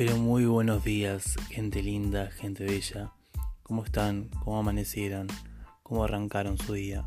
Pero muy buenos días, gente linda, gente bella. ¿Cómo están? ¿Cómo amanecieron? ¿Cómo arrancaron su día?